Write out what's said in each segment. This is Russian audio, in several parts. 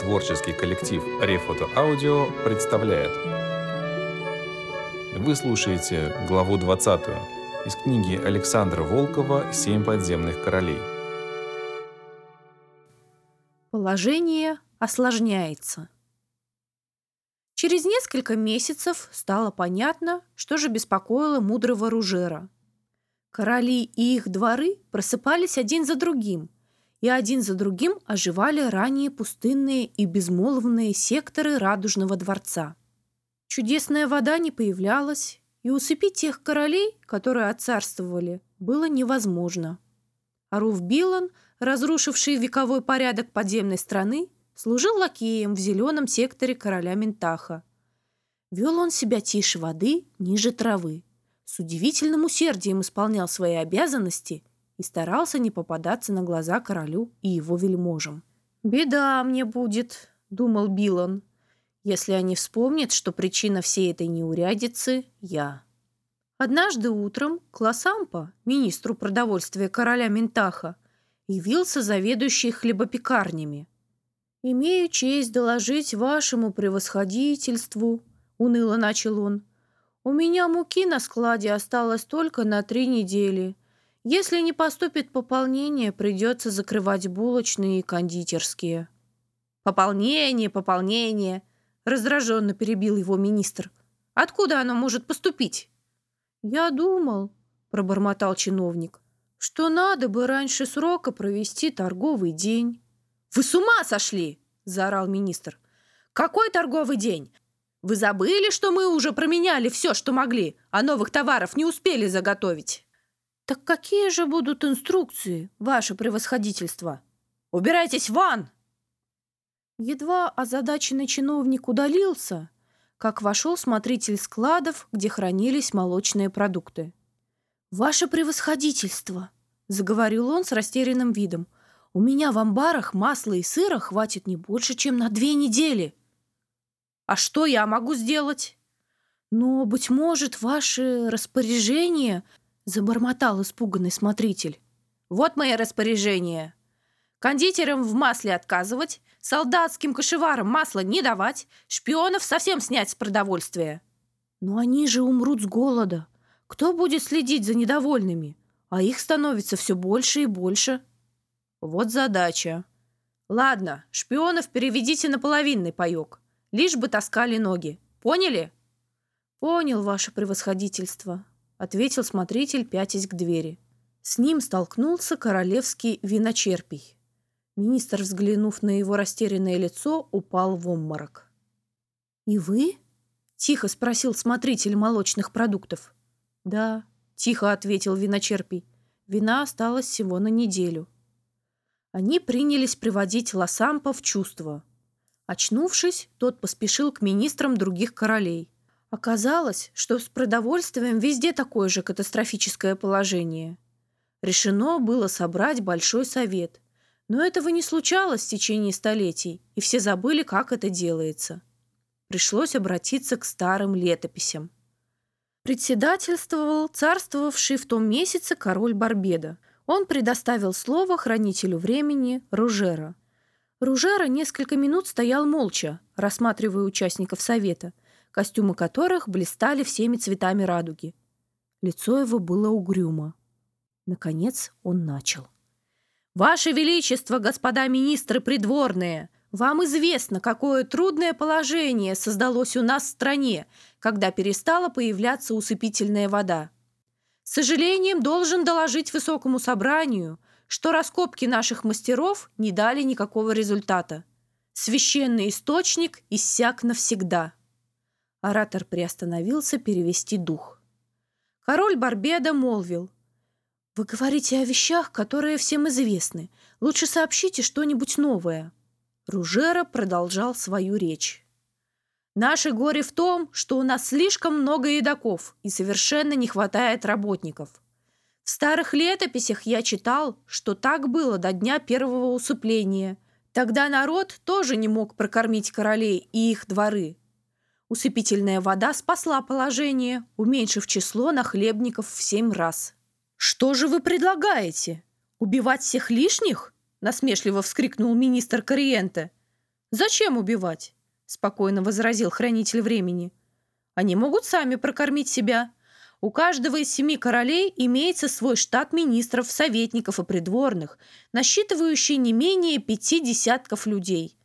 Творческий коллектив Рефото Аудио представляет. Вы слушаете главу 20 из книги Александра Волкова «Семь подземных королей». Положение осложняется. Через несколько месяцев стало понятно, что же беспокоило мудрого Ружера. Короли и их дворы просыпались один за другим, и один за другим оживали ранее пустынные и безмолвные секторы Радужного дворца. Чудесная вода не появлялась, и усыпить тех королей, которые отцарствовали, было невозможно. Аруф Билан, разрушивший вековой порядок подземной страны, служил лакеем в зеленом секторе короля Ментаха. Вел он себя тише воды, ниже травы. С удивительным усердием исполнял свои обязанности и старался не попадаться на глаза королю и его вельможам. «Беда мне будет», — думал Билан, «если они вспомнят, что причина всей этой неурядицы — я». Однажды утром Классампа, министру продовольствия короля Ментаха, явился заведующий хлебопекарнями. «Имею честь доложить вашему превосходительству», — уныло начал он. «У меня муки на складе осталось только на три недели. Если не поступит пополнение, придется закрывать булочные и кондитерские». «Пополнение, пополнение!» — раздраженно перебил его министр. «Откуда оно может поступить?» «Я думал», — пробормотал чиновник, «что надо бы раньше срока провести торговый день». «Вы с ума сошли!» — заорал министр. «Какой торговый день? Вы забыли, что мы уже променяли все, что могли, а новых товаров не успели заготовить?» «Так какие же будут инструкции, ваше превосходительство?» «Убирайтесь вон!» Едва озадаченный чиновник удалился, как вошел смотритель складов, где хранились молочные продукты. «Ваше превосходительство!» — заговорил он с растерянным видом. «У меня в амбарах масла и сыра хватит не больше, чем на две недели». «А что я могу сделать?» «Но, быть может, ваше распоряжение Забормотал испуганный смотритель. «Вот мои распоряжения. Кондитерам в масле отказывать, солдатским кошеварам масло не давать, шпионов совсем снять с продовольствия». «Но они же умрут с голода. Кто будет следить за недовольными? А их становится все больше и больше». «Вот задача. Ладно, шпионов переведите на половинный паёк, лишь бы таскали ноги. Поняли?» «Понял, ваше превосходительство», ответил смотритель, пятясь к двери. С ним столкнулся королевский виночерпий. Министр, взглянув на его растерянное лицо, упал в обморок. «И вы?» – тихо спросил смотритель молочных продуктов. «Да», – тихо ответил виночерпий. «Вина осталась всего на неделю». Они принялись приводить Лосампа в чувство. Очнувшись, тот поспешил к министрам других королей. Оказалось, что с продовольствием везде такое же катастрофическое положение. Решено было собрать большой совет. Но этого не случалось в течение столетий, и все забыли, как это делается. Пришлось обратиться к старым летописям. Председательствовал царствовавший в том месяце король Барбеда. Он предоставил слово хранителю времени Ружера. Ружера несколько минут стоял молча, рассматривая участников совета – костюмы которых блистали всеми цветами радуги. Лицо его было угрюмо. Наконец он начал. «Ваше Величество, господа министры придворные, вам известно, какое трудное положение создалось у нас в стране, когда перестала появляться усыпительная вода. С сожалением должен доложить высокому собранию, что раскопки наших мастеров не дали никакого результата. Священный источник иссяк навсегда». Оратор приостановился перевести дух. Король Барбеда молвил. «Вы говорите о вещах, которые всем известны. Лучше сообщите что-нибудь новое». Ружера продолжал свою речь. «Наше горе в том, что у нас слишком много едоков и совершенно не хватает работников. В старых летописях я читал, что так было до дня первого усыпления. Тогда народ тоже не мог прокормить королей и их дворы. Усыпительная вода спасла положение, уменьшив число нахлебников в семь раз. «Что же вы предлагаете? Убивать всех лишних?» насмешливо вскрикнул министр Кориенте. «Зачем убивать?» — спокойно возразил хранитель времени. «Они могут сами прокормить себя. У каждого из семи королей имеется свой штат министров, советников и придворных, насчитывающий не менее пяти десятков людей.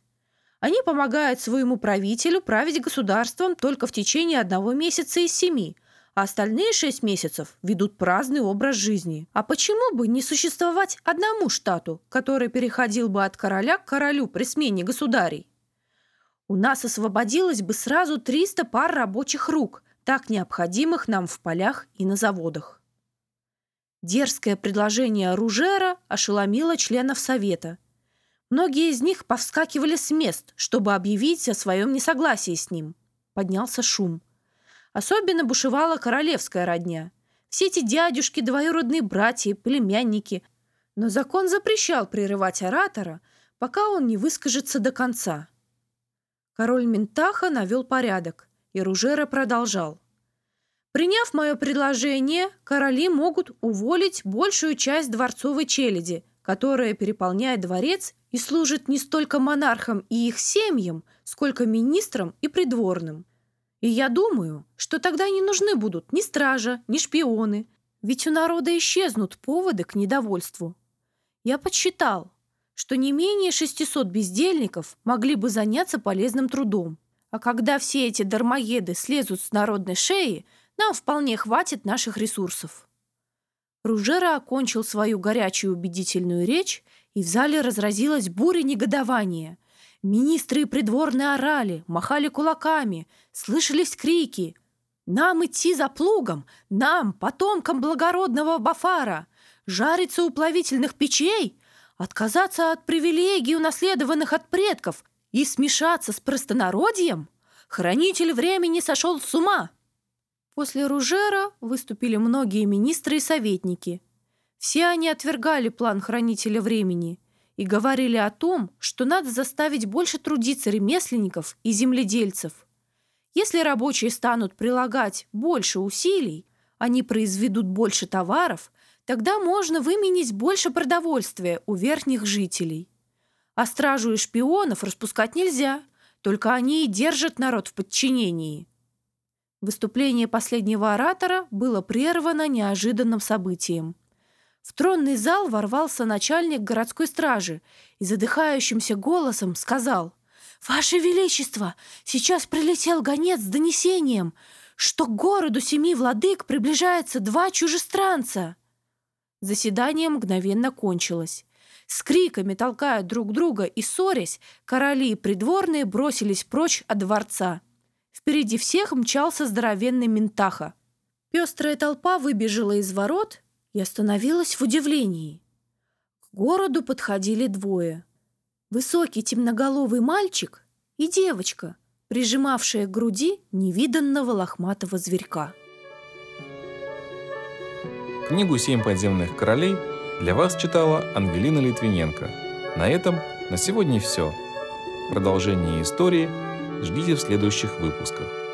Они помогают своему правителю править государством только в течение одного месяца из семи, а остальные шесть месяцев ведут праздный образ жизни. А почему бы не существовать одному штату, который переходил бы от короля к королю при смене государей? У нас освободилось бы сразу 300 пар рабочих рук, так необходимых нам в полях и на заводах. Дерзкое предложение Ружера ошеломило членов Совета. Многие из них повскакивали с мест, чтобы объявить о своем несогласии с ним. Поднялся шум. Особенно бушевала королевская родня. Все эти дядюшки, двоюродные братья, племянники. Но закон запрещал прерывать оратора, пока он не выскажется до конца. Король Ментаха навел порядок и Ружера продолжал. Приняв мое предложение, короли могут уволить большую часть дворцовой челяди, которая переполняет дворец и служит не столько монархам и их семьям, сколько министрам и придворным. И я думаю, что тогда не нужны будут ни стража, ни шпионы, ведь у народа исчезнут поводы к недовольству. Я подсчитал, что не менее 600 бездельников могли бы заняться полезным трудом. А когда все эти дармоеды слезут с народной шеи, нам вполне хватит наших ресурсов. Ружера окончил свою горячую убедительную речь, и в зале разразилась буря негодования. Министры и придворные орали, махали кулаками, слышались крики. «Нам идти за плугом! Нам, потомкам благородного Бафара! Жариться у плавительных печей! Отказаться от привилегий, унаследованных от предков — и смешаться с простонародьем? Хранитель времени сошел с ума. После Ружера выступили многие министры и советники. Все они отвергали план хранителя времени и говорили о том, что надо заставить больше трудиться ремесленников и земледельцев. Если рабочие станут прилагать больше усилий, они произведут больше товаров, тогда можно выменить больше продовольствия у верхних жителей. А стражу и шпионов распускать нельзя, только они и держат народ в подчинении. Выступление последнего оратора было прервано неожиданным событием. В тронный зал ворвался начальник городской стражи и задыхающимся голосом сказал «Ваше Величество, сейчас прилетел гонец с донесением, что к городу семи владык приближается два чужестранца». Заседание мгновенно кончилось. С криками толкая друг друга и ссорясь, короли и придворные бросились прочь от дворца. Впереди всех мчался здоровенный ментаха. Пестрая толпа выбежала из ворот и остановилась в удивлении. К городу подходили двое. Высокий темноголовый мальчик и девочка, прижимавшая к груди невиданного лохматого зверька. Книгу «Семь подземных королей» Для вас читала Ангелина Литвиненко. На этом на сегодня все. Продолжение истории ждите в следующих выпусках.